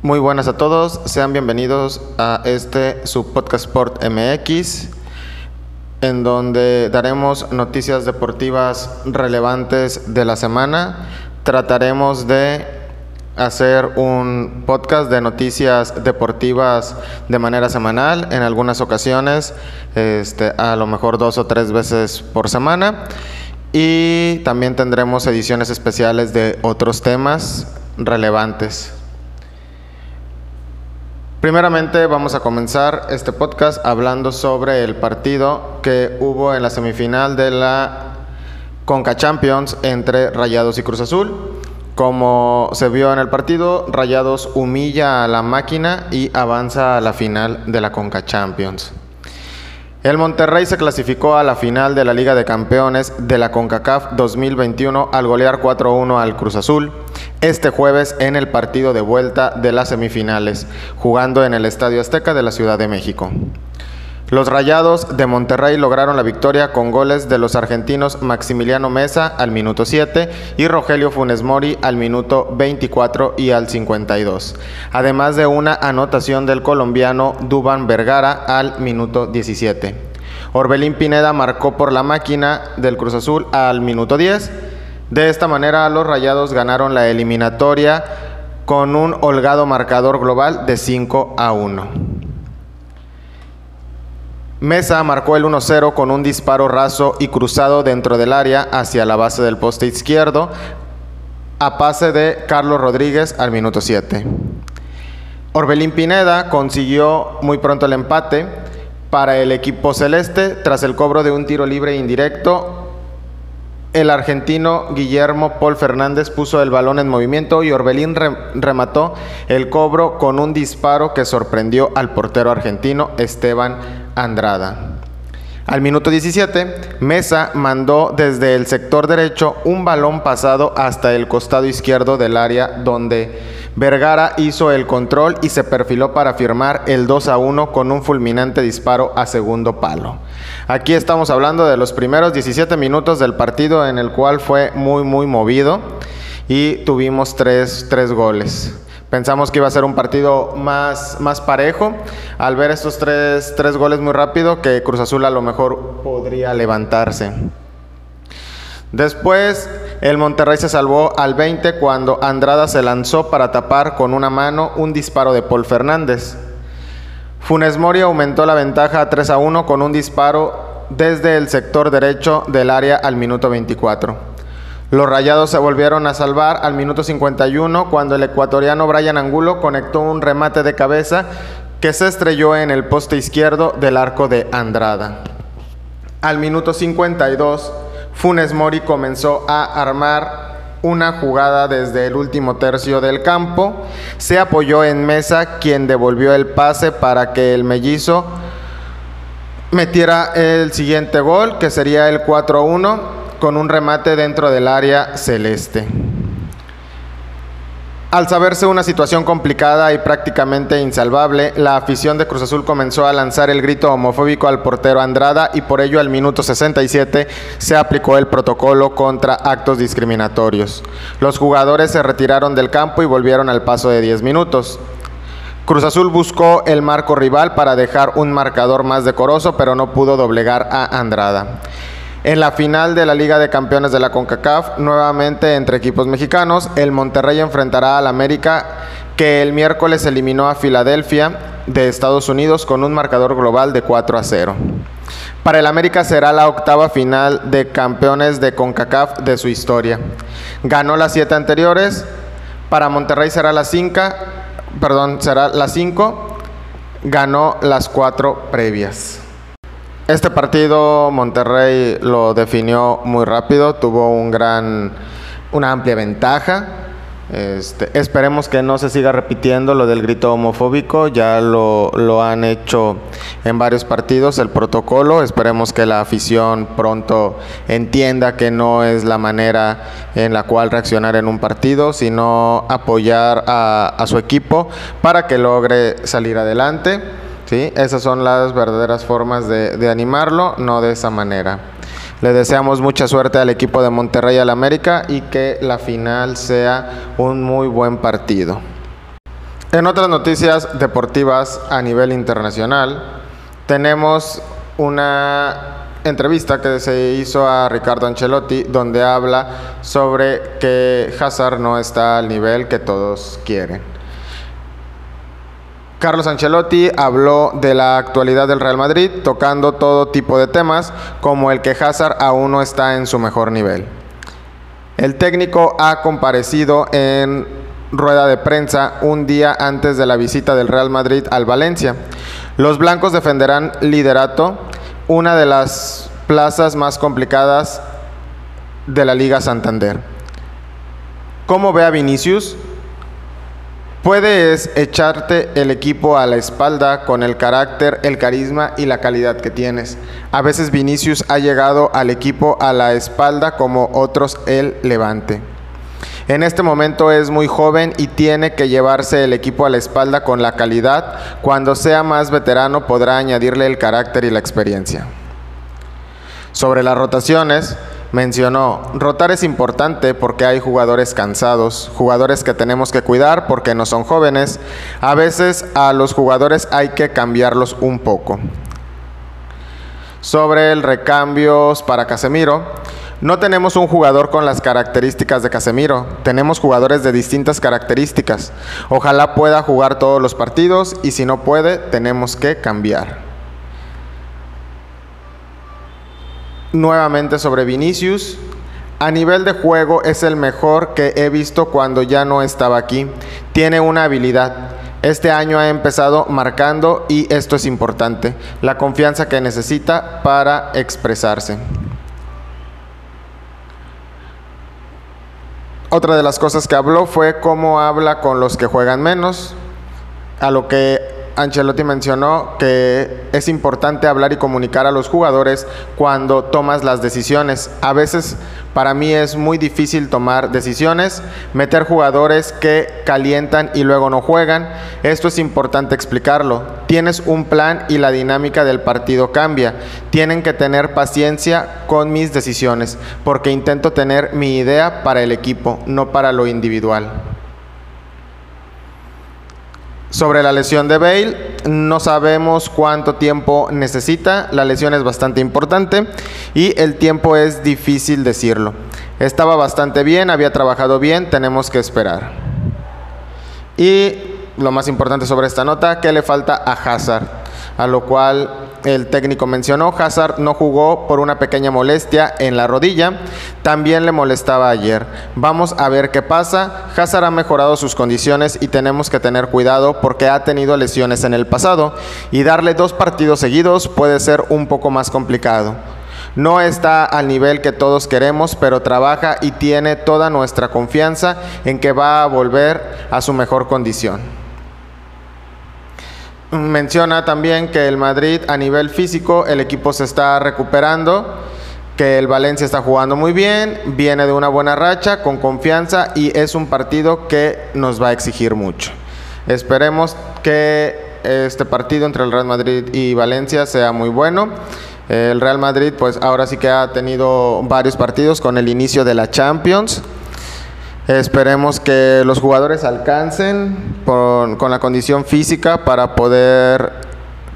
Muy buenas a todos, sean bienvenidos a este su podcast Sport MX, en donde daremos noticias deportivas relevantes de la semana. Trataremos de hacer un podcast de noticias deportivas de manera semanal, en algunas ocasiones, este, a lo mejor dos o tres veces por semana. Y también tendremos ediciones especiales de otros temas relevantes. Primeramente vamos a comenzar este podcast hablando sobre el partido que hubo en la semifinal de la Conca Champions entre Rayados y Cruz Azul. Como se vio en el partido, Rayados humilla a la máquina y avanza a la final de la Conca Champions. El Monterrey se clasificó a la final de la Liga de Campeones de la CONCACAF 2021 al golear 4-1 al Cruz Azul este jueves en el partido de vuelta de las semifinales, jugando en el Estadio Azteca de la Ciudad de México. Los Rayados de Monterrey lograron la victoria con goles de los argentinos Maximiliano Mesa al minuto 7 y Rogelio Funes Mori al minuto 24 y al 52, además de una anotación del colombiano Duban Vergara al minuto 17. Orbelín Pineda marcó por la máquina del Cruz Azul al minuto 10. De esta manera los Rayados ganaron la eliminatoria con un holgado marcador global de 5 a 1. Mesa marcó el 1-0 con un disparo raso y cruzado dentro del área hacia la base del poste izquierdo a pase de Carlos Rodríguez al minuto 7. Orbelín Pineda consiguió muy pronto el empate para el equipo celeste tras el cobro de un tiro libre indirecto el argentino Guillermo Paul Fernández puso el balón en movimiento y Orbelín remató el cobro con un disparo que sorprendió al portero argentino Esteban Andrada. Al minuto 17, Mesa mandó desde el sector derecho un balón pasado hasta el costado izquierdo del área donde Vergara hizo el control y se perfiló para firmar el 2 a 1 con un fulminante disparo a segundo palo. Aquí estamos hablando de los primeros 17 minutos del partido en el cual fue muy muy movido y tuvimos tres, tres goles. Pensamos que iba a ser un partido más, más parejo. Al ver estos tres, tres goles muy rápido, que Cruz Azul a lo mejor podría levantarse. Después, el Monterrey se salvó al 20 cuando Andrada se lanzó para tapar con una mano un disparo de Paul Fernández. Funes Mori aumentó la ventaja a 3 a 1 con un disparo desde el sector derecho del área al minuto 24. Los Rayados se volvieron a salvar al minuto 51 cuando el ecuatoriano Brian Angulo conectó un remate de cabeza que se estrelló en el poste izquierdo del arco de Andrada. Al minuto 52, Funes Mori comenzó a armar una jugada desde el último tercio del campo. Se apoyó en Mesa, quien devolvió el pase para que el mellizo metiera el siguiente gol, que sería el 4-1 con un remate dentro del área celeste. Al saberse una situación complicada y prácticamente insalvable, la afición de Cruz Azul comenzó a lanzar el grito homofóbico al portero Andrada y por ello al minuto 67 se aplicó el protocolo contra actos discriminatorios. Los jugadores se retiraron del campo y volvieron al paso de 10 minutos. Cruz Azul buscó el marco rival para dejar un marcador más decoroso, pero no pudo doblegar a Andrada. En la final de la Liga de Campeones de la CONCACAF, nuevamente entre equipos mexicanos, el Monterrey enfrentará al América que el miércoles eliminó a Filadelfia de Estados Unidos con un marcador global de 4 a 0. Para el América será la octava final de campeones de CONCACAF de su historia. Ganó las siete anteriores, para Monterrey será la 5, perdón, será la 5, ganó las cuatro previas. Este partido Monterrey lo definió muy rápido, tuvo un gran, una amplia ventaja. Este, esperemos que no se siga repitiendo lo del grito homofóbico, ya lo, lo, han hecho en varios partidos el protocolo, esperemos que la afición pronto entienda que no es la manera en la cual reaccionar en un partido, sino apoyar a, a su equipo para que logre salir adelante. ¿Sí? Esas son las verdaderas formas de, animarlo, no de esa manera. Le deseamos mucha suerte al equipo de Monterrey al América y que la final sea un muy buen partido. En otras noticias deportivas a nivel internacional, tenemos una entrevista que se hizo a Ricardo Ancelotti donde habla sobre que Hazard no está al nivel que todos quieren. Carlos Ancelotti habló de la actualidad del Real Madrid tocando todo tipo de temas como el que Hazard aún no está en su mejor nivel. El técnico ha comparecido en rueda de prensa un día antes de la visita del Real Madrid al Valencia. Los blancos defenderán liderato, una de las plazas más complicadas de la Liga Santander. ¿Cómo ve a Vinicius? Puedes echarte el equipo a la espalda con el carácter, el carisma y la calidad que tienes. A veces Vinicius ha llegado al equipo a la espalda como otros el levante. En este momento es muy joven y tiene que llevarse el equipo a la espalda con la calidad. Cuando sea más veterano podrá añadirle el carácter y la experiencia. Sobre las rotaciones, mencionó, rotar es importante porque hay jugadores cansados, jugadores que tenemos que cuidar porque no son jóvenes. A veces a los jugadores hay que cambiarlos un poco. Sobre el recambios para Casemiro, no tenemos un jugador con las características de Casemiro, tenemos jugadores de distintas características. Ojalá pueda jugar todos los partidos y si no puede, tenemos que cambiar. Nuevamente sobre Vinicius. A nivel de juego es el mejor que he visto cuando ya no estaba aquí. Tiene una habilidad. Este año ha empezado marcando y esto es importante, la confianza que necesita para expresarse. Otra de las cosas que habló fue cómo habla con los que juegan menos, a lo que Ancelotti mencionó que es importante hablar y comunicar a los jugadores cuando tomas las decisiones. A veces para mí es muy difícil tomar decisiones, meter jugadores que calientan y luego no juegan. Esto es importante explicarlo. Tienes un plan y la dinámica del partido cambia. Tienen que tener paciencia con mis decisiones porque intento tener mi idea para el equipo, no para lo individual. Sobre la lesión de Bale, no sabemos cuánto tiempo necesita, la lesión es bastante importante y el tiempo es difícil decirlo. Estaba bastante bien, había trabajado bien, tenemos que esperar. Y lo más importante sobre esta nota, ¿qué le falta a Hazard? A lo cual el técnico mencionó, Hazard no jugó por una pequeña molestia en la rodilla, también le molestaba ayer. Vamos a ver qué pasa. Hazard ha mejorado sus condiciones y tenemos que tener cuidado porque ha tenido lesiones en el pasado y darle dos partidos seguidos puede ser un poco más complicado. No está al nivel que todos queremos, pero trabaja y tiene toda nuestra confianza en que va a volver a su mejor condición. Menciona también que el Madrid a nivel físico, el equipo se está recuperando, que el Valencia está jugando muy bien, viene de una buena racha, con confianza y es un partido que nos va a exigir mucho. Esperemos que este partido entre el Real Madrid y Valencia sea muy bueno. El Real Madrid pues ahora sí que ha tenido varios partidos con el inicio de la Champions. Esperemos que los jugadores alcancen con, la condición física para poder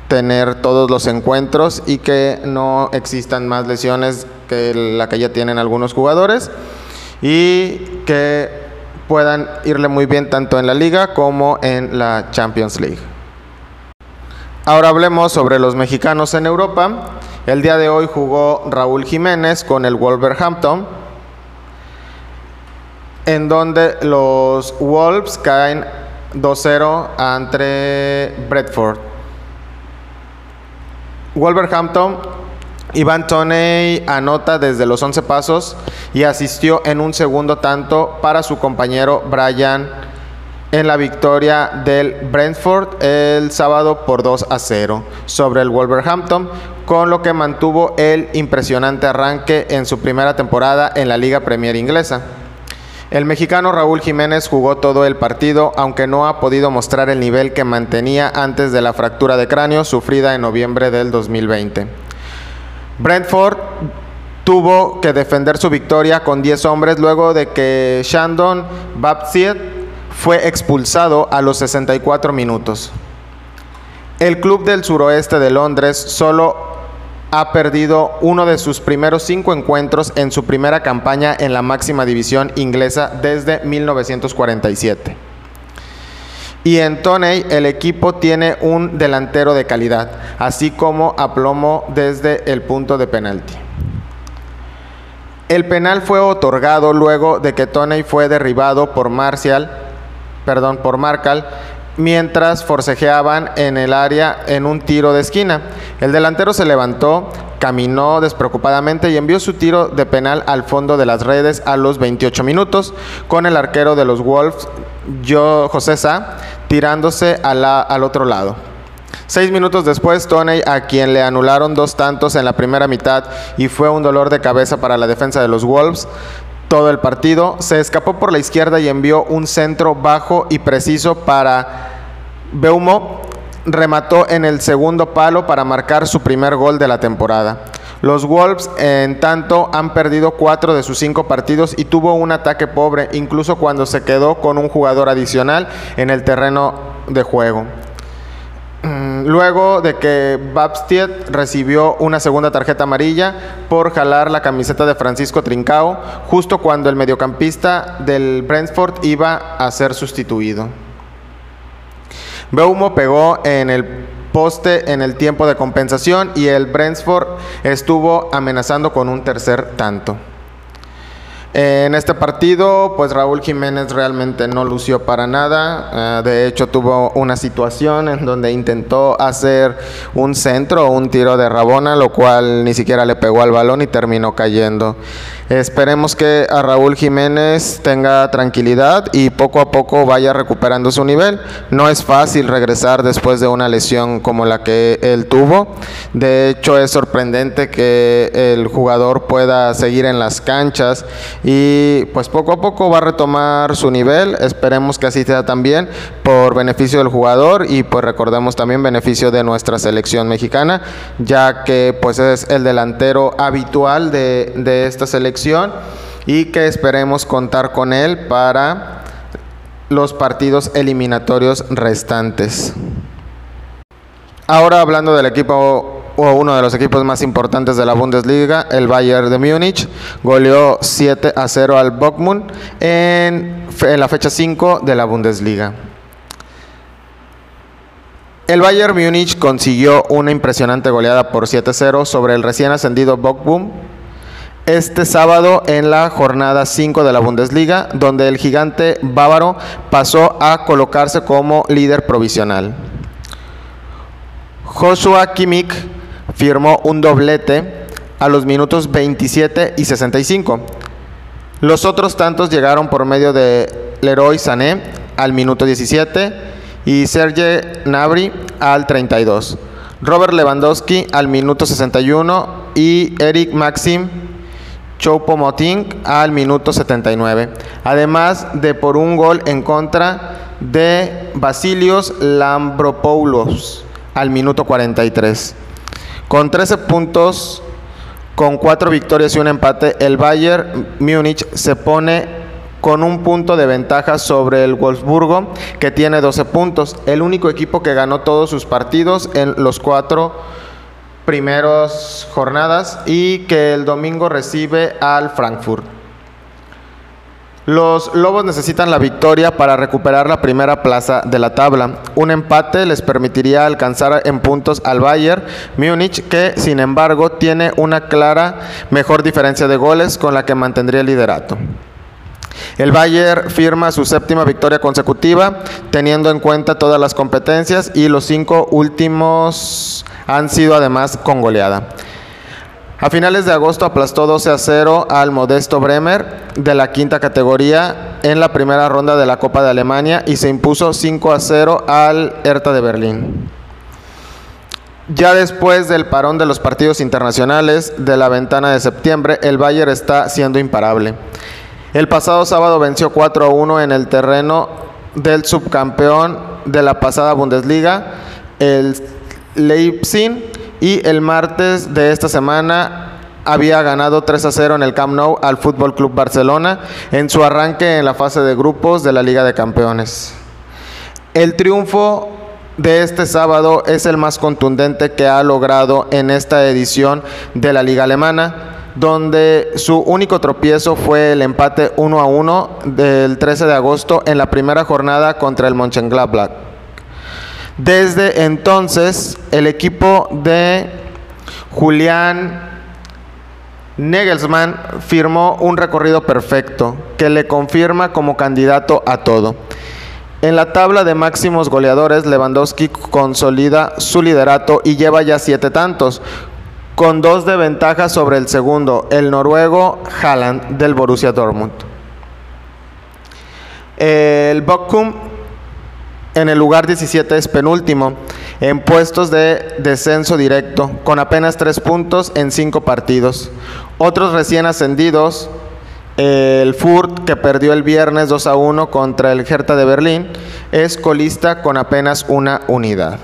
tener todos los encuentros y que no existan más lesiones que la que ya tienen algunos jugadores y que puedan irle muy bien tanto en la liga como en la Champions League. Ahora hablemos sobre los mexicanos en Europa. El día de hoy jugó Raúl Jiménez con el Wolverhampton en donde los Wolves caen 2-0 ante Bradford. Wolverhampton, Ivan Toney anota desde los 11 pasos y asistió en un segundo tanto para su compañero Brian en la victoria del Brentford el sábado por 2 a 0 sobre el Wolverhampton, con lo que mantuvo el impresionante arranque en su primera temporada en la Liga Premier Inglesa. El mexicano Raúl Jiménez jugó todo el partido, aunque no ha podido mostrar el nivel que mantenía antes de la fractura de cráneo sufrida en noviembre del 2020. Brentford tuvo que defender su victoria con 10 hombres luego de que Shandon Babsiet fue expulsado a los 64 minutos. El club del suroeste de Londres solo ha perdido uno de sus primeros cinco encuentros en su primera campaña en la máxima división inglesa desde 1947. Y en Toney el equipo tiene un delantero de calidad, así como aplomo desde el punto de penalti. El penal fue otorgado luego de que Toney fue derribado por Marcial, perdón, por Marcal mientras forcejeaban en el área en un tiro de esquina. El delantero se levantó, caminó despreocupadamente y envió su tiro de penal al fondo de las redes a los 28 minutos, con el arquero de los Wolves, José Sá, tirándose al otro lado. Seis minutos después, Tony, a quien le anularon dos tantos en la primera mitad y fue un dolor de cabeza para la defensa de los Wolves, todo el partido, se escapó por la izquierda y envió un centro bajo y preciso para Beumo. Remató en el segundo palo para marcar su primer gol de la temporada. Los Wolves, en tanto, han perdido cuatro de sus cinco partidos y tuvo un ataque pobre, incluso cuando se quedó con un jugador adicional en el terreno de juego. Mm, luego de que Babstiet recibió una segunda tarjeta amarilla por jalar la camiseta de Francisco Trincao, justo cuando el mediocampista del Brentford iba a ser sustituido. Beumo pegó en el poste en el tiempo de compensación y el Brentford estuvo amenazando con un tercer tanto. En este partido, pues Raúl Jiménez realmente no lució para nada. Eh, de hecho, tuvo una situación en donde intentó hacer un centro o un tiro de Rabona, lo cual ni siquiera le pegó al balón y terminó cayendo. Esperemos que a Raúl Jiménez tenga tranquilidad y poco a poco vaya recuperando su nivel. No es fácil regresar después de una lesión como la que él tuvo. De hecho, es sorprendente que el jugador pueda seguir en las canchas y pues poco a poco va a retomar su nivel. Esperemos que así sea también por beneficio del jugador y pues recordemos también beneficio de nuestra selección mexicana, ya que pues es el delantero habitual de, de esta selección y que esperemos contar con él para los partidos eliminatorios restantes. Ahora hablando del equipo o uno de los equipos más importantes de la Bundesliga, el Bayern de Múnich, goleó 7 a 0 al Bochum en, la fecha 5 de la Bundesliga. El Bayern Múnich consiguió una impresionante goleada por 7-0 sobre el recién ascendido Bochum este sábado en la jornada 5 de la Bundesliga, donde el gigante bávaro pasó a colocarse como líder provisional. Joshua Kimmich firmó un doblete a los minutos 27 y 65. Los otros tantos llegaron por medio de Leroy Sané al minuto 17 y Serge Gnabry al 32. Robert Lewandowski al minuto 61 y Eric Maxim Choupo-Moting al minuto 79, además de por un gol en contra de Basilios Lambropoulos al minuto 43. Con 13 puntos, con 4 victorias y un empate, el Bayern Múnich se pone con un punto de ventaja sobre el Wolfsburgo, que tiene 12 puntos, el único equipo que ganó todos sus partidos en los cuatro primeras jornadas y que el domingo recibe al Frankfurt. Los Lobos necesitan la victoria para recuperar la primera plaza de la tabla. Un empate les permitiría alcanzar en puntos al Bayern Múnich, que sin embargo tiene una clara mejor diferencia de goles con la que mantendría el liderato. El Bayern firma su séptima victoria consecutiva, teniendo en cuenta todas las competencias y los cinco últimos han sido además con goleada. A finales de agosto aplastó 12 a 0 al modesto Bremer de la quinta categoría en la primera ronda de la Copa de Alemania y se impuso 5 a 0 al Hertha de Berlín. Ya después del parón de los partidos internacionales de la ventana de septiembre, el Bayern está siendo imparable. El pasado sábado venció 4 a 1 en el terreno del subcampeón de la pasada Bundesliga, el Leipzig y el martes de esta semana había ganado 3 a 0 en el Camp Nou al Fútbol Club Barcelona en su arranque en la fase de grupos de la Liga de Campeones. El triunfo de este sábado es el más contundente que ha logrado en esta edición de la Liga Alemana, donde su único tropiezo fue el empate 1 a 1 del 13 de agosto en la primera jornada contra el Mönchengladbach. Desde entonces, el equipo de Julián Nagelsmann firmó un recorrido perfecto que le confirma como candidato a todo. En la tabla de máximos goleadores, Lewandowski consolida su liderato y lleva ya siete tantos, con dos de ventaja sobre el segundo, el noruego Haaland del Borussia Dortmund. El Bochum en el lugar 17 es penúltimo, en puestos de descenso directo, con apenas tres puntos en cinco partidos. Otros recién ascendidos, el Furt, que perdió el viernes 2 a 1 contra el Hertha de Berlín, es colista con apenas una unidad.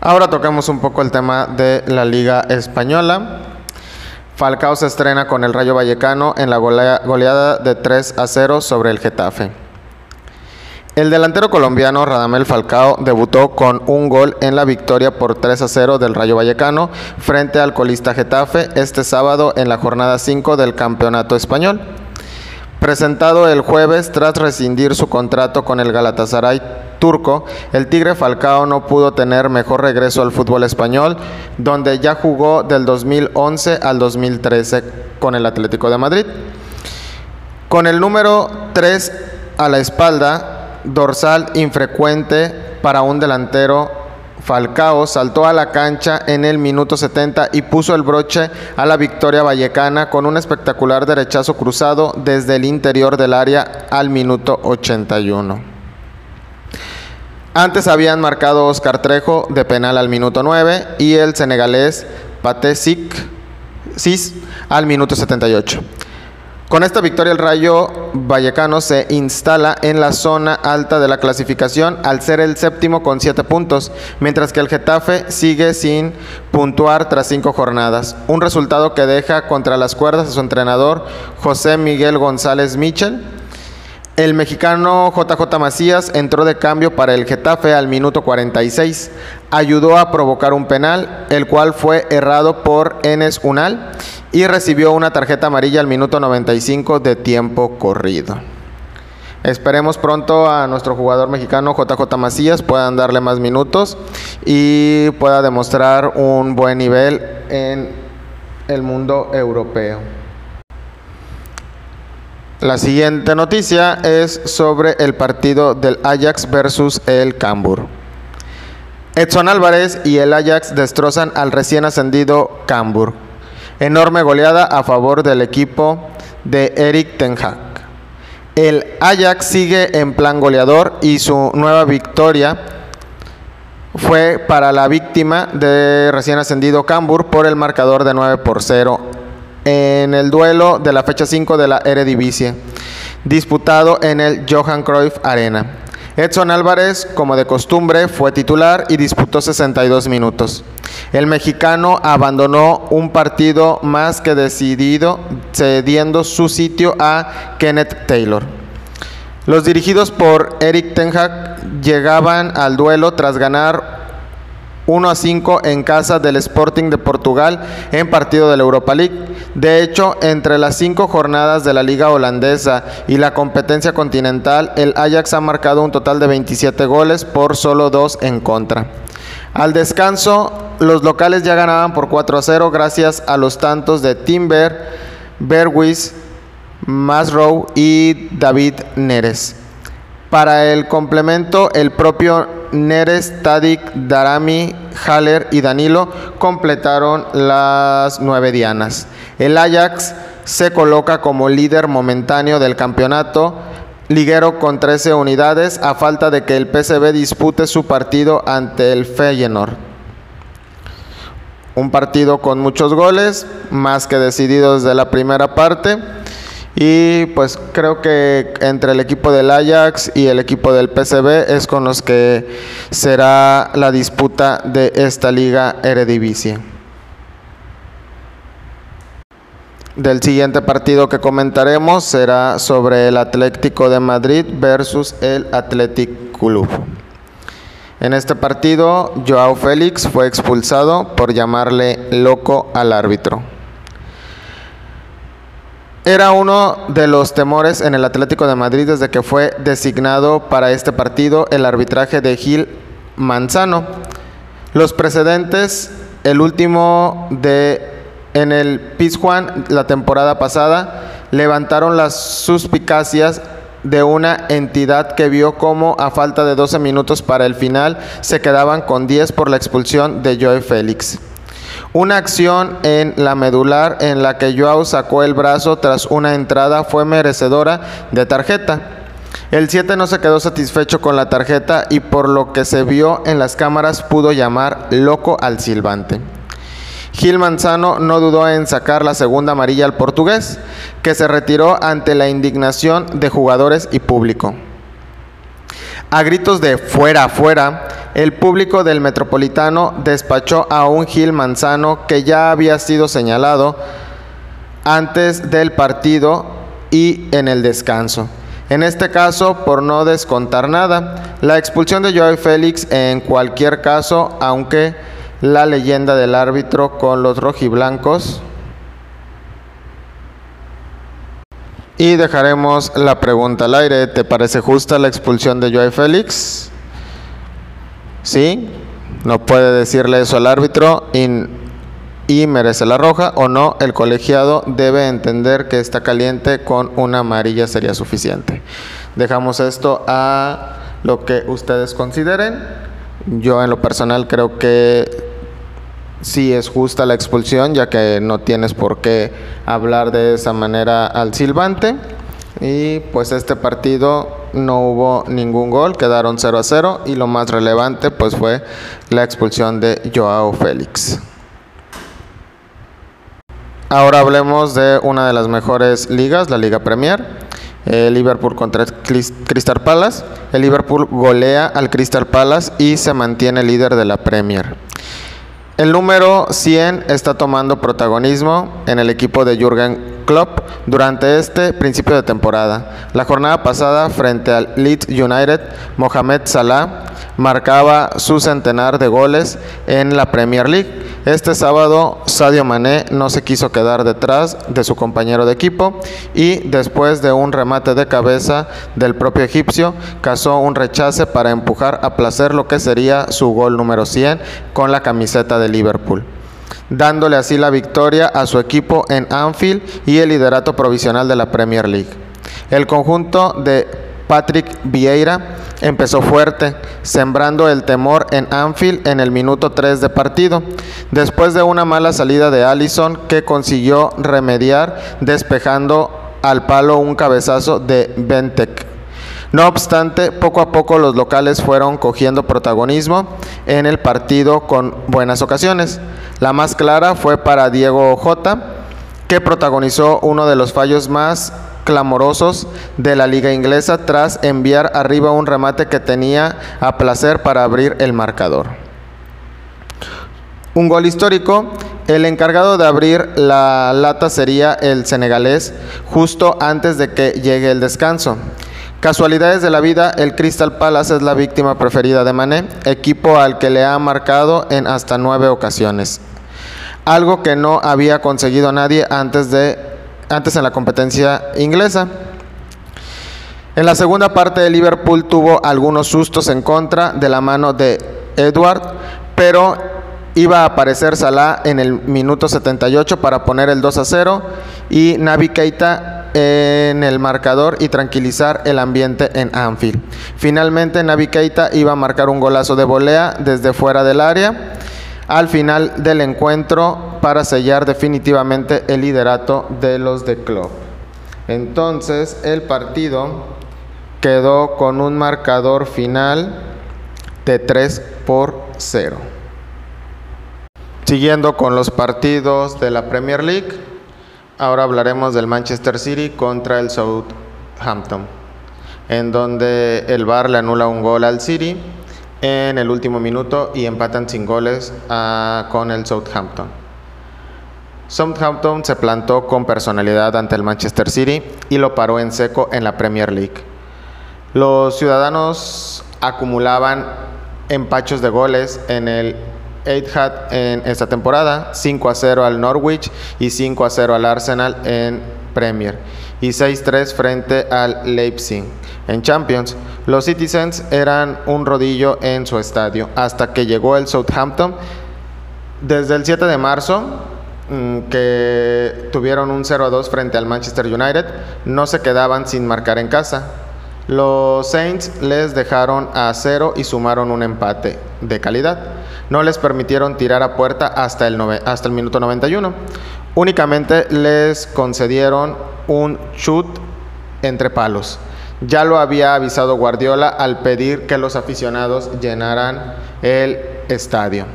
Ahora toquemos un poco el tema de la Liga Española. Falcao se estrena con el Rayo Vallecano en la goleada de 3 a 0 sobre el Getafe. El delantero colombiano Radamel Falcao debutó con un gol en la victoria por 3 a 0 del Rayo Vallecano frente al colista Getafe este sábado en la jornada 5 del Campeonato Español. Presentado el jueves tras rescindir su contrato con el Galatasaray turco, el Tigre Falcao no pudo tener mejor regreso al fútbol español, donde ya jugó del 2011 al 2013 con el Atlético de Madrid. Con el número 3 a la espalda, dorsal infrecuente para un delantero. Falcao saltó a la cancha en el minuto 70 y puso el broche a la victoria vallecana con un espectacular derechazo cruzado desde el interior del área al minuto 81. Antes habían marcado Oscar Trejo de penal al minuto 9 y el senegalés Pate Sis al minuto 78. Con esta victoria el Rayo Vallecano se instala en la zona alta de la clasificación al ser el séptimo con siete puntos, mientras que el Getafe sigue sin puntuar tras cinco jornadas. Un resultado que deja contra las cuerdas a su entrenador José Miguel González Michel el mexicano JJ Macías entró de cambio para el Getafe al minuto 46. Ayudó a provocar un penal, el cual fue errado por Enes Unal y recibió una tarjeta amarilla al minuto 95 de tiempo corrido. Esperemos pronto a nuestro jugador mexicano JJ Macías puedan darle más minutos y pueda demostrar un buen nivel en el mundo europeo. La siguiente noticia es sobre el partido del Ajax versus el Cambur. Edson Álvarez y el Ajax destrozan al recién ascendido Cambur. Enorme goleada a favor del equipo de Eric Ten Hag. El Ajax sigue en plan goleador y su nueva victoria fue para la víctima de recién ascendido Cambur por el marcador de 9 por 0 en el duelo de la fecha 5 de la Eredivisie, disputado en el Johan Cruyff Arena. Edson Álvarez, como de costumbre, fue titular y disputó 62 minutos. El mexicano abandonó un partido más que decidido, cediendo su sitio a Kenneth Taylor. Los dirigidos por Eric Ten Hag llegaban al duelo tras ganar 1 a 5 en casa del Sporting de Portugal en partido de la Europa League. De hecho, entre las cinco jornadas de la Liga Holandesa y la competencia continental, el Ajax ha marcado un total de 27 goles por solo dos en contra. Al descanso, los locales ya ganaban por 4 a 0 gracias a los tantos de Timber, Berwis, Masrow y David Neres. Para el complemento, el propio Neres, Tadik, Darami, Haller y Danilo completaron las nueve dianas. El Ajax se coloca como líder momentáneo del campeonato liguero con 13 unidades a falta de que el PSV dispute su partido ante el Feyenoord. Un partido con muchos goles, más que decididos de la primera parte Y pues creo que entre el equipo del Ajax y el equipo del PCB es con los que será la disputa de esta liga Eredivisie. Del siguiente partido que comentaremos será sobre el Atlético de Madrid versus el Athletic Club. En este partido, Joao Félix fue expulsado por llamarle loco al árbitro. Era uno de los temores en el Atlético de Madrid desde que fue designado para este partido el arbitraje de Gil Manzano. Los precedentes, el último de en el Pizjuán la temporada pasada, levantaron las suspicacias de una entidad que vio cómo a falta de 12 minutos para el final se quedaban con 10 por la expulsión de Joe Félix. Una acción en la medular en la que Joao sacó el brazo tras una entrada fue merecedora de tarjeta. El 7 no se quedó satisfecho con la tarjeta y por lo que se vio en las cámaras pudo llamar loco al silbante. Gil Manzano no dudó en sacar la segunda amarilla al portugués, que se retiró ante la indignación de jugadores y público. A gritos de fuera, fuera, el público del Metropolitano despachó a un Gil Manzano que ya había sido señalado antes del partido y en el descanso. En este caso, por no descontar nada, la expulsión de Joey Félix en cualquier caso, aunque la leyenda del árbitro con los rojiblancos. Y dejaremos la pregunta al aire. ¿Te parece justa la expulsión de Joey Félix? ¿sí? No puede decirle eso al árbitro y, merece la roja o no, el colegiado debe entender que está caliente con una amarilla sería suficiente. Dejamos esto a lo que ustedes consideren. Yo en lo personal creo que sí es justa la expulsión, ya que no tienes por qué hablar de esa manera al silbante. Y pues este partido no hubo ningún gol, quedaron 0 a 0 y lo más relevante pues fue la expulsión de Joao Félix. Ahora hablemos de una de las mejores ligas, la Liga Premier. Liverpool contra Crystal Palace. El Liverpool golea al Crystal Palace y se mantiene líder de la Premier. El número 100 está tomando protagonismo en el equipo de Jürgen Klopp durante este principio de temporada. La jornada pasada frente al Leeds United, Mohamed Salah marcaba su centenar de goles en la Premier League este sábado Sadio Mané no se quiso quedar detrás de su compañero de equipo y después de un remate de cabeza del propio egipcio, cazó un rechace para empujar a placer lo que sería su gol número 100 con la camiseta de Liverpool dándole así la victoria a su equipo en Anfield y el liderato provisional de la Premier League. El conjunto de Patrick Vieira empezó fuerte, sembrando el temor en Anfield en el minuto 3 de partido, después de una mala salida de Allison que consiguió remediar despejando al palo un cabezazo de Bentec. No obstante, poco a poco los locales fueron cogiendo protagonismo en el partido con buenas ocasiones. La más clara fue para Diego J, que protagonizó uno de los fallos más clamorosos de la liga inglesa tras enviar arriba un remate que tenía a placer para abrir el marcador. Un gol histórico, el encargado de abrir la lata sería el senegalés justo antes de que llegue el descanso. Casualidades de la vida, el Crystal Palace es la víctima preferida de Mané, equipo al que le ha marcado en hasta nueve ocasiones. Algo que no había conseguido nadie antes de antes en la competencia inglesa. En la segunda parte de Liverpool tuvo algunos sustos en contra de la mano de Edward, pero iba a aparecer Salah en el minuto 78 para poner el 2 a 0 y Navi Keita en el marcador y tranquilizar el ambiente en Anfield. Finalmente Navi Keita iba a marcar un golazo de volea desde fuera del área al final del encuentro para sellar definitivamente el liderato de los de club. Entonces el partido quedó con un marcador final de 3 por 0. Siguiendo con los partidos de la Premier League, Ahora hablaremos del Manchester City contra el Southampton, en donde el VAR le anula un gol al City en el último minuto y empatan sin goles ah, con el Southampton. Southampton se plantó con personalidad ante el Manchester City y lo paró en seco en la Premier League. Los ciudadanos acumulaban empachos de goles en el Etihad en esta temporada, 5 a 0 al Norwich y 5 a 0 al Arsenal en Premier y 6-3 frente al Leipzig en Champions. Los Citizens eran un rodillo en su estadio hasta que llegó el Southampton. Desde el 7 de marzo, mm, que tuvieron un 0 a 2 frente al Manchester United, no se quedaban sin marcar en casa. Los Saints les dejaron a cero y sumaron un empate de calidad. No les permitieron tirar a puerta hasta el, hasta el minuto 91. Únicamente les concedieron un shoot entre palos. Ya lo había avisado Guardiola al pedir que los aficionados llenaran el estadio.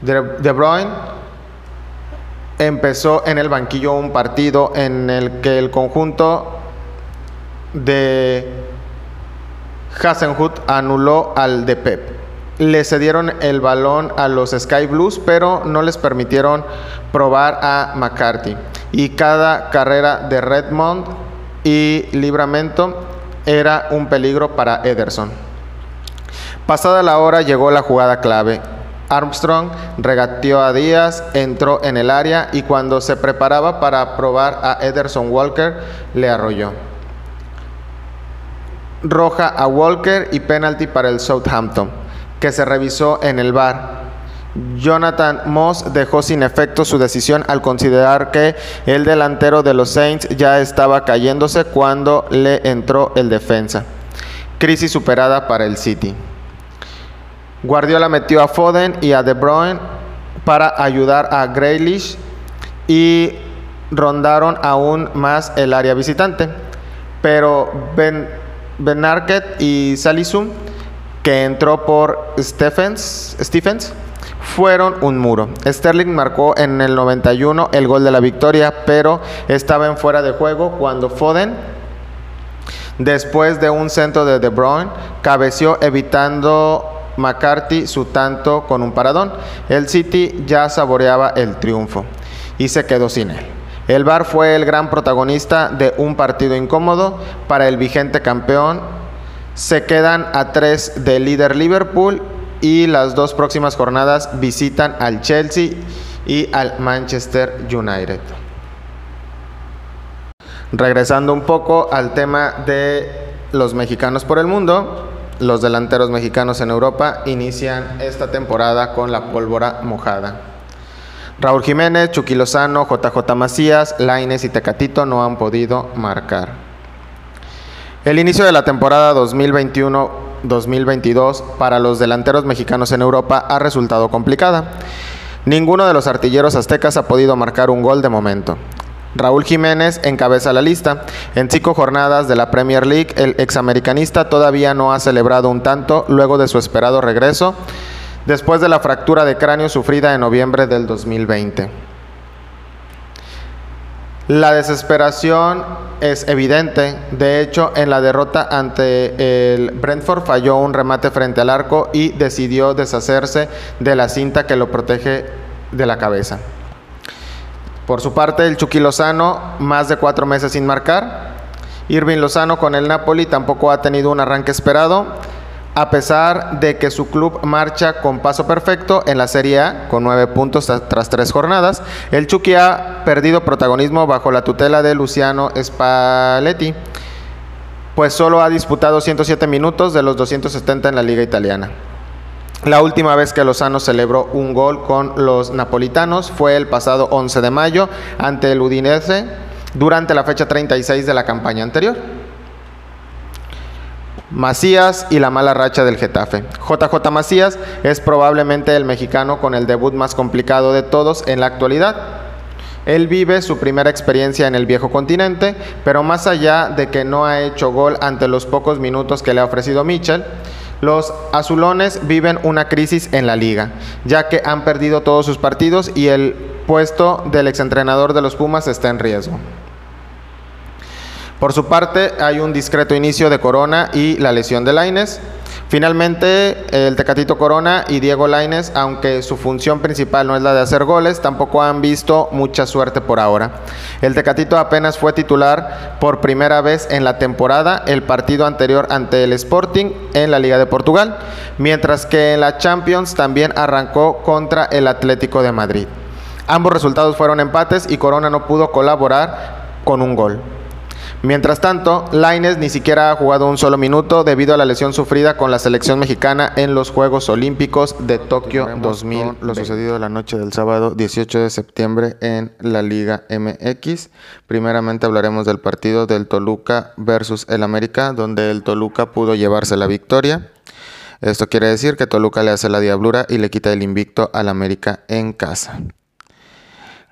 De Bruyne empezó en el banquillo un partido en el que el conjunto de Hasenhut anuló al de Pep. Le cedieron el balón a los Sky Blues, pero no les permitieron probar a McCarthy. Y cada carrera de Redmond y Libramento era un peligro para Ederson. Pasada la hora llegó la jugada clave. Armstrong regateó a Díaz, entró en el área y cuando se preparaba para probar a Ederson Walker, le arrolló roja a Walker y penalty para el Southampton, que se revisó en el bar. Jonathan Moss dejó sin efecto su decisión al considerar que el delantero de los Saints ya estaba cayéndose cuando le entró el defensa. Crisis superada para el City. Guardiola metió a Foden y a De Bruyne para ayudar a Grealish y rondaron aún más el área visitante. Pero Ben Benarket y Salisum, que entró por Stephens, Stephens, fueron un muro. Sterling marcó en el 91 el gol de la victoria, pero estaba en fuera de juego cuando Foden, después de un centro de De Bruyne, cabeció evitando McCarthy su tanto con un paradón. El City ya saboreaba el triunfo y se quedó sin él. El VAR fue el gran protagonista de un partido incómodo para el vigente campeón. Se quedan a tres del líder Liverpool y las dos próximas jornadas visitan al Chelsea y al Manchester United. Regresando un poco al tema de los mexicanos por el mundo, los delanteros mexicanos en Europa inician esta temporada con la pólvora mojada. Raúl Jiménez, Chucky Lozano, JJ Macías, Laines y Tecatito no han podido marcar. El inicio de la temporada 2021-2022 para los delanteros mexicanos en Europa ha resultado complicada. Ninguno de los artilleros aztecas ha podido marcar un gol de momento. Raúl Jiménez encabeza la lista. En cinco jornadas de la Premier League, el examericanista todavía no ha celebrado un tanto luego de su esperado regreso después de la fractura de cráneo sufrida en noviembre del 2020. La desesperación es evidente. De hecho, en la derrota ante el Brentford falló un remate frente al arco y decidió deshacerse de la cinta que lo protege de la cabeza. Por su parte, el Chucky Lozano, más de cuatro meses sin marcar. Irving Lozano con el Napoli tampoco ha tenido un arranque esperado a pesar de que su club marcha con paso perfecto en la Serie A con nueve puntos tras tres jornadas, el Chucky ha perdido protagonismo bajo la tutela de Luciano Spalletti, pues solo ha disputado 107 minutos de los 270 en la liga italiana. La última vez que Lozano celebró un gol con los napolitanos fue el pasado 11 de mayo ante el Udinese durante la fecha 36 de la campaña anterior. Macías y la mala racha del Getafe. JJ Macías es probablemente el mexicano con el debut más complicado de todos en la actualidad. Él vive su primera experiencia en el viejo continente, pero más allá de que no ha hecho gol ante los pocos minutos que le ha ofrecido Mitchell, los azulones viven una crisis en la liga, ya que han perdido todos sus partidos y el puesto del exentrenador de los Pumas está en riesgo. Por su parte, hay un discreto inicio de Corona y la lesión de Laines. Finalmente, el Tecatito Corona y Diego Laines, aunque su función principal no es la de hacer goles, tampoco han visto mucha suerte por ahora. El Tecatito apenas fue titular por primera vez en la temporada, el partido anterior ante el Sporting en la Liga de Portugal, mientras que en la Champions también arrancó contra el Atlético de Madrid. Ambos resultados fueron empates y Corona no pudo colaborar con un gol. Mientras tanto, Laines ni siquiera ha jugado un solo minuto debido a la lesión sufrida con la selección mexicana en los Juegos Olímpicos de Tokio 2000. Lo sucedido la noche del sábado 18 de septiembre en la Liga MX. Primeramente hablaremos del partido del Toluca versus el América, donde el Toluca pudo llevarse la victoria. Esto quiere decir que Toluca le hace la diablura y le quita el invicto al América en casa.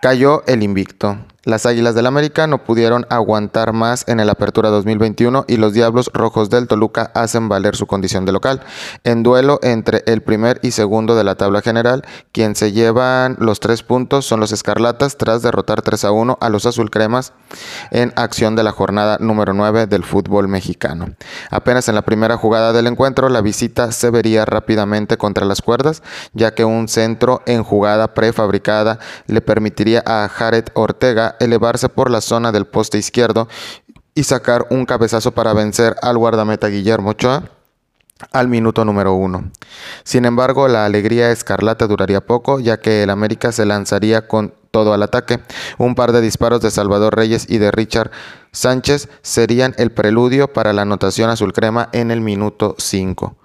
Cayó el invicto. Las Águilas del América no pudieron aguantar más en el Apertura 2021 y los Diablos Rojos del Toluca hacen valer su condición de local. En duelo entre el primer y segundo de la tabla general, quien se llevan los tres puntos son los Escarlatas tras derrotar 3 a 1 a los Azulcremas en acción de la jornada número 9 del fútbol mexicano. Apenas en la primera jugada del encuentro, la visita se vería rápidamente contra las cuerdas, ya que un centro en jugada prefabricada le permitiría a Jared Ortega elevarse por la zona del poste izquierdo y sacar un cabezazo para vencer al guardameta Guillermo Ochoa al minuto número uno. Sin embargo, la alegría escarlata duraría poco, ya que el América se lanzaría con todo al ataque. Un par de disparos de Salvador Reyes y de Richard Sánchez serían el preludio para la anotación azul crema en el minuto 5.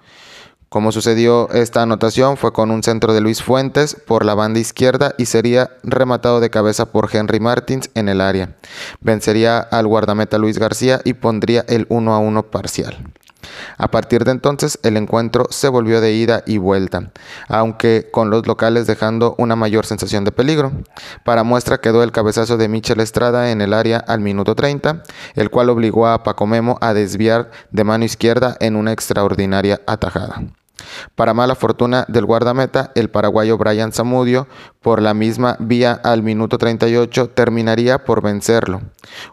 Como sucedió esta anotación fue con un centro de Luis Fuentes por la banda izquierda y sería rematado de cabeza por Henry Martins en el área. Vencería al guardameta Luis García y pondría el 1 a 1 parcial. A partir de entonces el encuentro se volvió de ida y vuelta, aunque con los locales dejando una mayor sensación de peligro. Para muestra quedó el cabezazo de Michel Estrada en el área al minuto 30, el cual obligó a Paco Memo a desviar de mano izquierda en una extraordinaria atajada. Para mala fortuna del guardameta, el paraguayo Brian Zamudio, por la misma vía al minuto 38, terminaría por vencerlo.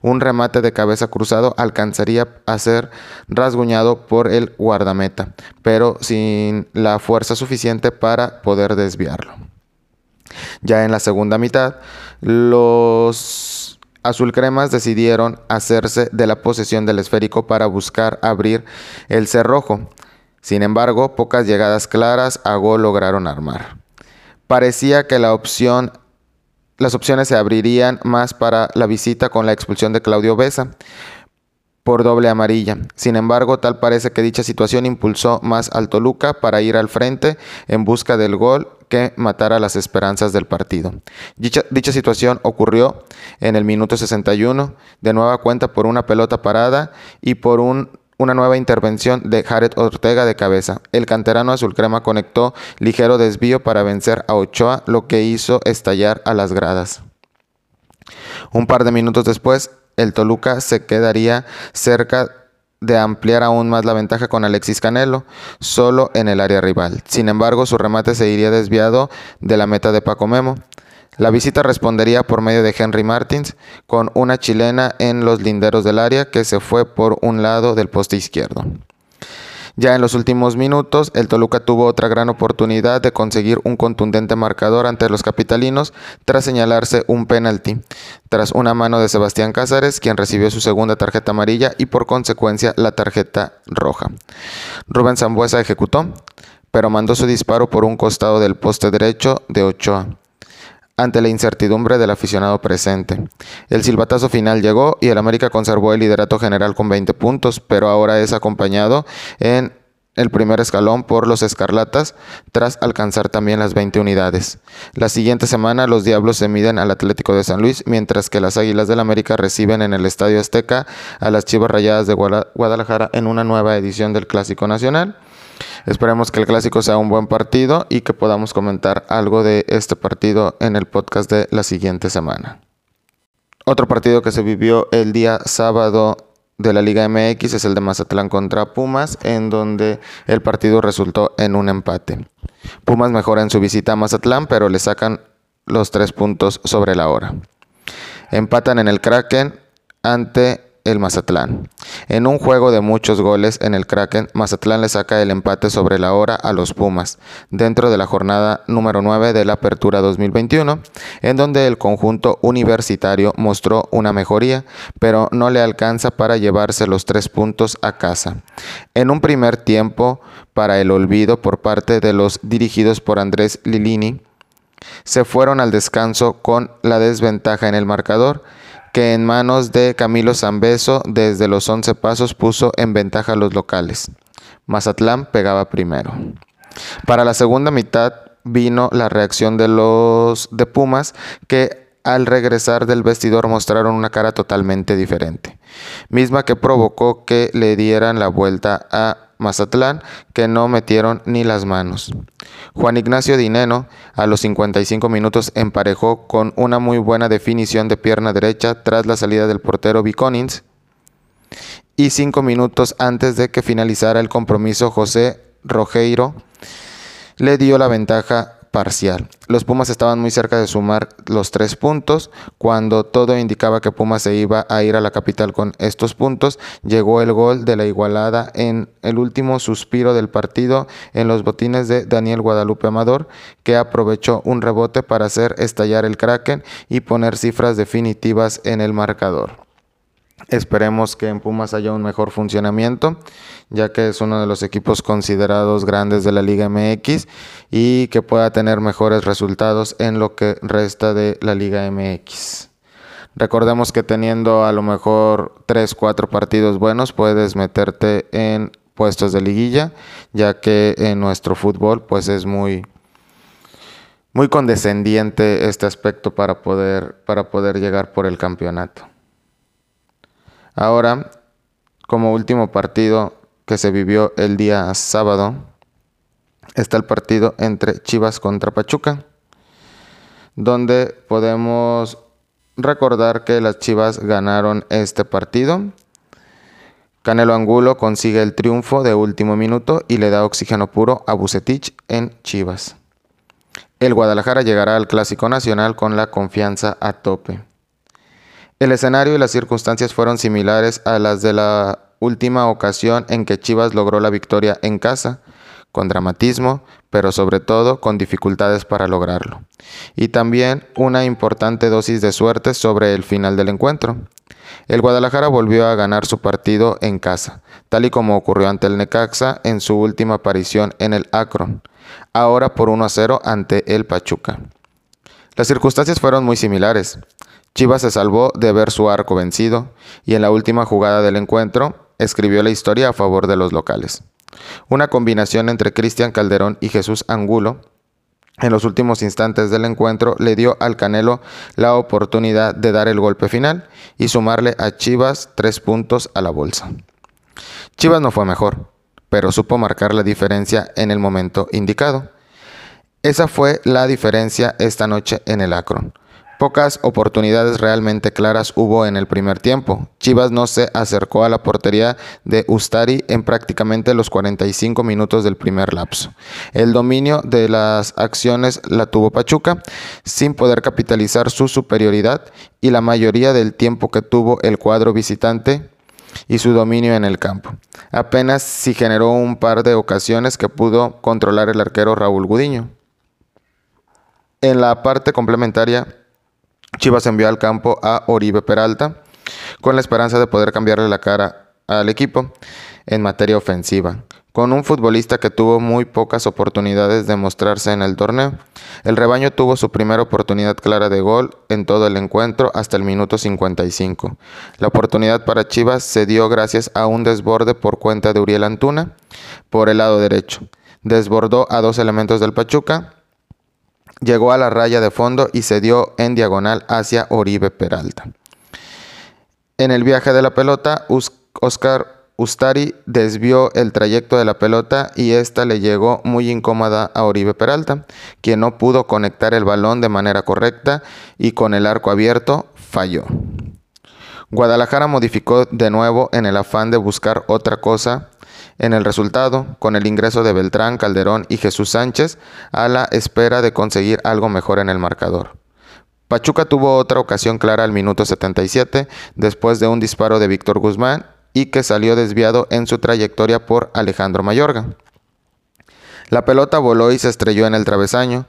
Un remate de cabeza cruzado alcanzaría a ser rasguñado por el guardameta, pero sin la fuerza suficiente para poder desviarlo. Ya en la segunda mitad, los azulcremas decidieron hacerse de la posesión del esférico para buscar abrir el cerrojo. Sin embargo, pocas llegadas claras a gol lograron armar. Parecía que la opción, las opciones se abrirían más para la visita con la expulsión de Claudio Besa por doble amarilla. Sin embargo, tal parece que dicha situación impulsó más al Toluca para ir al frente en busca del gol que matara las esperanzas del partido. Dicha, dicha, situación ocurrió en el minuto 61, de nueva cuenta por una pelota parada y por un una nueva intervención de Jared Ortega de cabeza. El canterano azul crema conectó ligero desvío para vencer a Ochoa, lo que hizo estallar a las gradas. Un par de minutos después, el Toluca se quedaría cerca de ampliar aún más la ventaja con Alexis Canelo, solo en el área rival. Sin embargo, su remate se iría desviado de la meta de Paco Memo. La visita respondería por medio de Henry Martins con una chilena en los linderos del área que se fue por un lado del poste izquierdo. Ya en los últimos minutos, el Toluca tuvo otra gran oportunidad de conseguir un contundente marcador ante los capitalinos tras señalarse un penalti, tras una mano de Sebastián Cázares, quien recibió su segunda tarjeta amarilla y por consecuencia la tarjeta roja. Rubén Zambuesa ejecutó, pero mandó su disparo por un costado del poste derecho de Ochoa ante la incertidumbre del aficionado presente. El silbatazo final llegó y el América conservó el liderato general con 20 puntos, pero ahora es acompañado en el primer escalón por los Escarlatas tras alcanzar también las 20 unidades. La siguiente semana los Diablos se miden al Atlético de San Luis, mientras que las Águilas del América reciben en el Estadio Azteca a las Chivas Rayadas de Guadalajara en una nueva edición del Clásico Nacional. Esperemos que el clásico sea un buen partido y que podamos comentar algo de este partido en el podcast de la siguiente semana. Otro partido que se vivió el día sábado de la Liga MX es el de Mazatlán contra Pumas, en donde el partido resultó en un empate. Pumas mejora en su visita a Mazatlán, pero le sacan los tres puntos sobre la hora. Empatan en el Kraken ante el Mazatlán. En un juego de muchos goles en el Kraken, Mazatlán le saca el empate sobre la hora a los Pumas, dentro de la jornada número 9 de la Apertura 2021, en donde el conjunto universitario mostró una mejoría, pero no le alcanza para llevarse los tres puntos a casa. En un primer tiempo, para el olvido por parte de los dirigidos por Andrés Lilini, se fueron al descanso con la desventaja en el marcador, que en manos de Camilo Zambeso desde los 11 pasos puso en ventaja a los locales. Mazatlán pegaba primero. Para la segunda mitad vino la reacción de los de Pumas que al regresar del vestidor mostraron una cara totalmente diferente, misma que provocó que le dieran la vuelta a Mazatlán, que no metieron ni las manos. Juan Ignacio Dineno a los 55 minutos emparejó con una muy buena definición de pierna derecha tras la salida del portero Viconins y cinco minutos antes de que finalizara el compromiso José Rojeiro le dio la ventaja Los Pumas estaban muy cerca de sumar los tres puntos. Cuando todo indicaba que Pumas se iba a ir a la capital con estos puntos, llegó el gol de la igualada en el último suspiro del partido en los botines de Daniel Guadalupe Amador, que aprovechó un rebote para hacer estallar el Kraken y poner cifras definitivas en el marcador. Esperemos que en Pumas haya un mejor funcionamiento, ya que es uno de los equipos considerados grandes de la Liga MX y que pueda tener mejores resultados en lo que resta de la Liga MX. Recordemos que teniendo a lo mejor 3, 4 partidos buenos puedes meterte en puestos de liguilla, ya que en nuestro fútbol pues es muy muy condescendiente este aspecto para poder para poder llegar por el campeonato. Ahora, como último partido que se vivió el día sábado, está el partido entre Chivas contra Pachuca, donde podemos recordar que las Chivas ganaron este partido. Canelo Angulo consigue el triunfo de último minuto y le da oxígeno puro a Bucetich en Chivas. El Guadalajara llegará al Clásico Nacional con la confianza a tope. El escenario y las circunstancias fueron similares a las de la última ocasión en que Chivas logró la victoria en casa, con dramatismo, pero sobre todo con dificultades para lograrlo. Y también una importante dosis de suerte sobre el final del encuentro. El Guadalajara volvió a ganar su partido en casa, tal y como ocurrió ante el Necaxa en su última aparición en el Akron, ahora por 1 a 0 ante el Pachuca. Las circunstancias fueron muy similares. Chivas se salvó de ver su arco vencido y en la última jugada del encuentro escribió la historia a favor de los locales. Una combinación entre Cristian Calderón y Jesús Angulo en los últimos instantes del encuentro le dio al Canelo la oportunidad de dar el golpe final y sumarle a Chivas tres puntos a la bolsa. Chivas no fue mejor, pero supo marcar la diferencia en el momento indicado. Esa fue la diferencia esta noche en el Akron. Pocas oportunidades realmente claras hubo en el primer tiempo. Chivas no se acercó a la portería de Ustari en prácticamente los 45 minutos del primer lapso. El dominio de las acciones la tuvo Pachuca sin poder capitalizar su superioridad y la mayoría del tiempo que tuvo el cuadro visitante y su dominio en el campo. Apenas si generó un par de ocasiones que pudo controlar el arquero Raúl Gudiño. En la parte complementaria, Chivas envió al campo a Oribe Peralta con la esperanza de poder cambiarle la cara al equipo en materia ofensiva. Con un futbolista que tuvo muy pocas oportunidades de mostrarse en el torneo, el rebaño tuvo su primera oportunidad clara de gol en todo el encuentro hasta el minuto 55. La oportunidad para Chivas se dio gracias a un desborde por cuenta de Uriel Antuna por el lado derecho. Desbordó a dos elementos del Pachuca, llegó a la raya de fondo y se dio en diagonal hacia Oribe Peralta. En el viaje de la pelota, Oscar Ustari desvió el trayecto de la pelota y esta le llegó muy incómoda a Oribe Peralta, quien no pudo conectar el balón de manera correcta y con el arco abierto falló. Guadalajara modificó de nuevo en el afán de buscar otra cosa en el resultado, con el ingreso de Beltrán, Calderón y Jesús Sánchez, a la espera de conseguir algo mejor en el marcador. Pachuca tuvo otra ocasión clara al minuto 77 después de un disparo de Víctor Guzmán y que salió desviado en su trayectoria por Alejandro Mayorga. La pelota voló y se estrelló en el travesaño,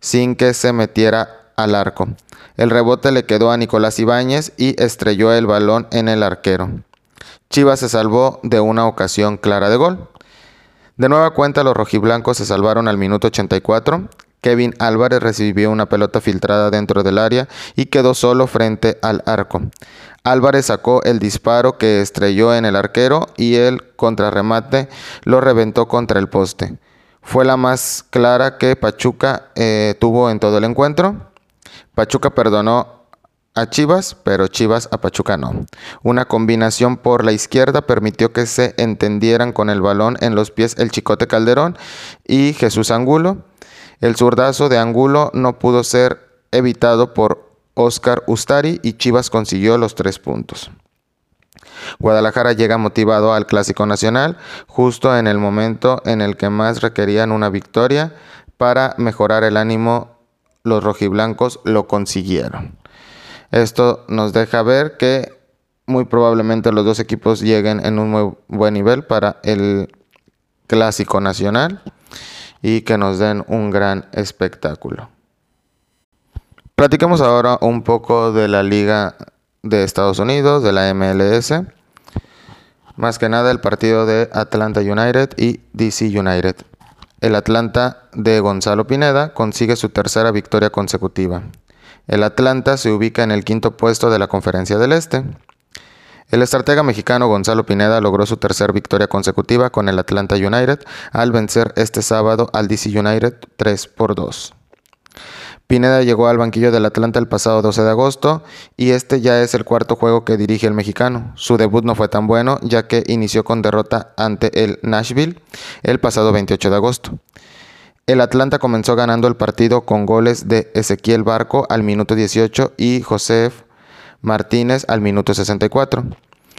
sin que se metiera al arco. El rebote le quedó a Nicolás Ibáñez y estrelló el balón en el arquero. Chivas se salvó de una ocasión clara de gol. De nueva cuenta, los rojiblancos se salvaron al minuto 84. Kevin Álvarez recibió una pelota filtrada dentro del área y quedó solo frente al arco. Álvarez sacó el disparo que estrelló en el arquero y el contrarremate lo reventó contra el poste. Fue la más clara que Pachuca eh, tuvo en todo el encuentro. Pachuca perdonó a Chivas, pero Chivas a Pachuca no. Una combinación por la izquierda permitió que se entendieran con el balón en los pies el Chicote Calderón y Jesús Angulo. El zurdazo de Angulo no pudo ser evitado por Oscar Ustari y Chivas consiguió los tres puntos. Guadalajara llega motivado al Clásico Nacional justo en el momento en el que más requerían una victoria para mejorar el ánimo. Los rojiblancos lo consiguieron. Esto nos deja ver que muy probablemente los dos equipos lleguen en un muy buen nivel para el Clásico Nacional y que nos den un gran espectáculo. Platiquemos ahora un poco de la Liga de Estados Unidos, de la MLS. Más que nada el partido de Atlanta United y DC United. El Atlanta de Gonzalo Pineda consigue su tercera victoria consecutiva. El Atlanta se ubica en el quinto puesto de la Conferencia del Este. El estratega mexicano Gonzalo Pineda logró su tercera victoria consecutiva con el Atlanta United al vencer este sábado al DC United 3 por 2. Pineda llegó al banquillo del Atlanta el pasado 12 de agosto y este ya es el cuarto juego que dirige el mexicano. Su debut no fue tan bueno ya que inició con derrota ante el Nashville el pasado 28 de agosto. El Atlanta comenzó ganando el partido con goles de Ezequiel Barco al minuto 18 y Josef Martínez al minuto 64.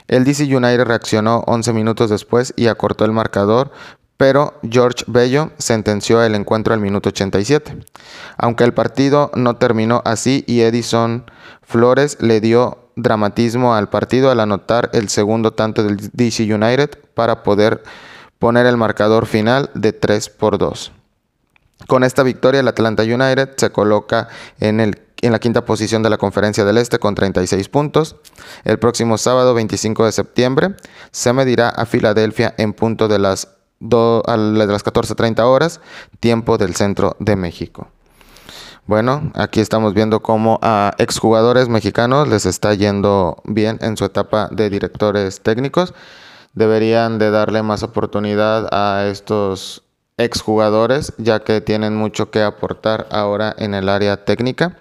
El DC United reaccionó 11 minutos después y acortó el marcador pero George Bello sentenció el encuentro al minuto 87. Aunque el partido no terminó así y Edison Flores le dio dramatismo al partido al anotar el segundo tanto del DC United para poder poner el marcador final de 3 por 2. Con esta victoria el Atlanta United se coloca en, el, en la quinta posición de la Conferencia del Este con 36 puntos. El próximo sábado 25 de septiembre se medirá a Filadelfia en punto de las a las 14.30 horas, tiempo del centro de México. Bueno, aquí estamos viendo cómo a exjugadores mexicanos les está yendo bien en su etapa de directores técnicos. Deberían de darle más oportunidad a estos exjugadores ya que tienen mucho que aportar ahora en el área técnica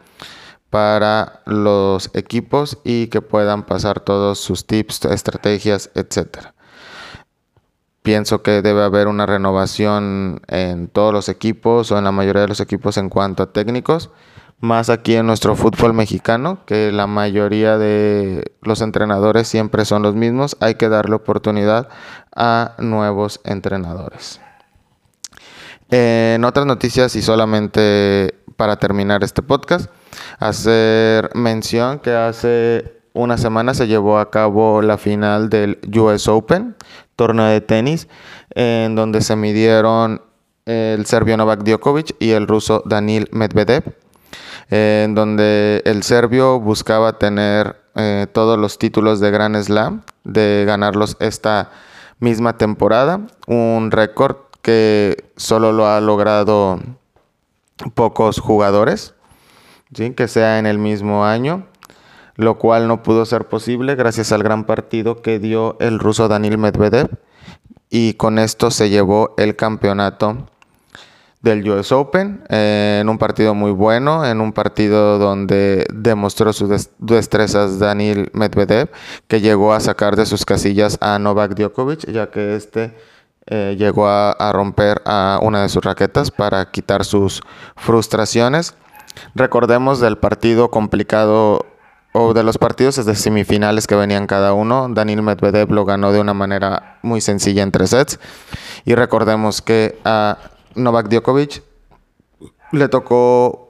para los equipos y que puedan pasar todos sus tips, estrategias, etcétera. Pienso que debe haber una renovación en todos los equipos o en la mayoría de los equipos en cuanto a técnicos, más aquí en nuestro fútbol mexicano, que la mayoría de los entrenadores siempre son los mismos, hay que darle oportunidad a nuevos entrenadores. En otras noticias y solamente para terminar este podcast, hacer mención que hace una semana se llevó a cabo la final del US Open, torneo de tenis, en donde se midieron el serbio Novak Djokovic y el ruso Danil Medvedev, en donde el serbio buscaba tener eh, todos los títulos de Grand Slam, de ganarlos esta misma temporada, un récord que solo lo ha logrado pocos jugadores, ¿sí? que sea en el mismo año lo cual no pudo ser posible gracias al gran partido que dio el ruso Danil Medvedev y con esto se llevó el campeonato del US Open en un partido muy bueno, en un partido donde demostró sus destrezas Daniel Medvedev, que llegó a sacar de sus casillas a Novak Djokovic, ya que este eh, llegó a, romper a una de sus raquetas para quitar sus frustraciones. Recordemos del partido complicado o de los partidos desde semifinales que venían cada uno, Daniel Medvedev lo ganó de una manera muy sencilla en tres sets. Y recordemos que a Novak Djokovic le tocó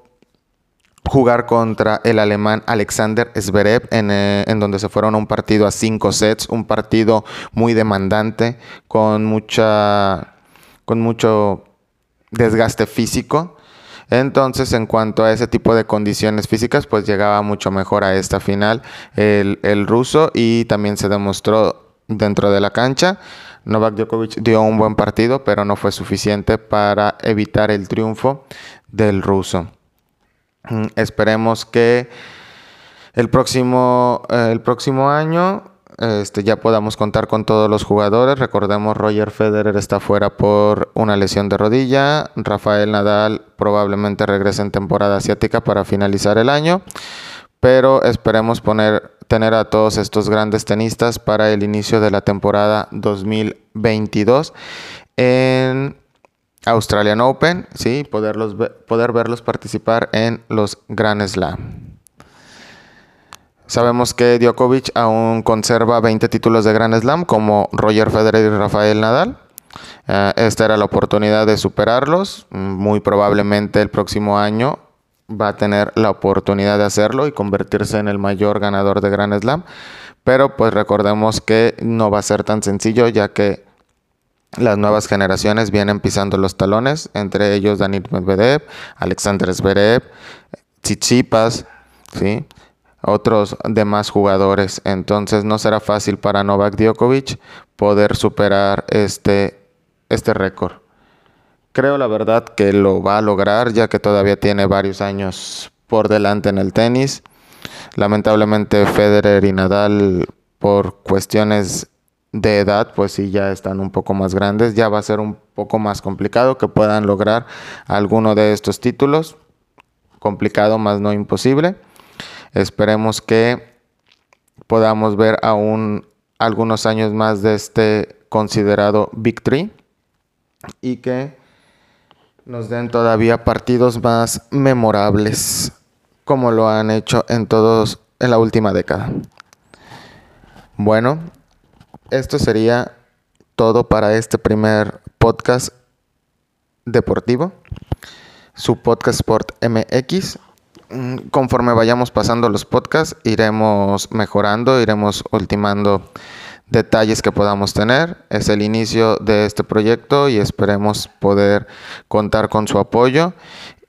jugar contra el alemán Alexander Zverev, eh, en, donde se fueron a un partido a cinco sets, un partido muy demandante, con mucha, con mucho desgaste físico. Entonces, en cuanto a ese tipo de condiciones físicas, pues llegaba mucho mejor a esta final el, el ruso y también se demostró dentro de la cancha. Novak Djokovic dio un buen partido, pero no fue suficiente para evitar el triunfo del ruso. Mm, esperemos que el próximo, eh, el próximo año este, ya podamos contar con todos los jugadores. Recordemos, Roger Federer está fuera por una lesión de rodilla. Rafael Nadal probablemente regrese en temporada asiática para finalizar el año. Pero esperemos poner, tener a todos estos grandes tenistas para el inicio de la temporada 2022 en Australian Open, sí, poderlos poder verlos participar en los Grand Slam. Sabemos que Djokovic aún conserva 20 títulos de Grand Slam como Roger Federer y Rafael Nadal. Eh, esta era la oportunidad de superarlos. Muy probablemente el próximo año va a tener la oportunidad de hacerlo y convertirse en el mayor ganador de Grand Slam. Pero pues recordemos que no va a ser tan sencillo ya que las nuevas generaciones vienen pisando los talones, entre ellos Daniel Medvedev, Alexander Zverev, Tsitsipas, ¿sí? otros demás jugadores. Entonces no será fácil para Novak Djokovic poder superar este, este récord. Creo la verdad que lo va a lograr ya que todavía tiene varios años por delante en el tenis. Lamentablemente Federer y Nadal por cuestiones de edad, pues sí, ya están un poco más grandes, ya va a ser un poco más complicado que puedan lograr alguno de estos títulos. Complicado, más no imposible. Esperemos que podamos ver aún algunos años más de este considerado victory y que nos den todavía partidos más memorables como lo han hecho en todos en la última década. Bueno, esto sería todo para este primer podcast deportivo, su podcast Sport MX. Mm, conforme vayamos pasando los podcasts, iremos mejorando, iremos ultimando detalles que podamos tener. Es el inicio de este proyecto y esperemos poder contar con su apoyo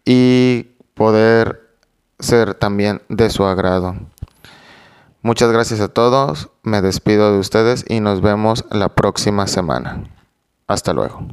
y poder ser también de su agrado. Muchas gracias a todos, me despido de ustedes y nos vemos la próxima semana. Hasta luego.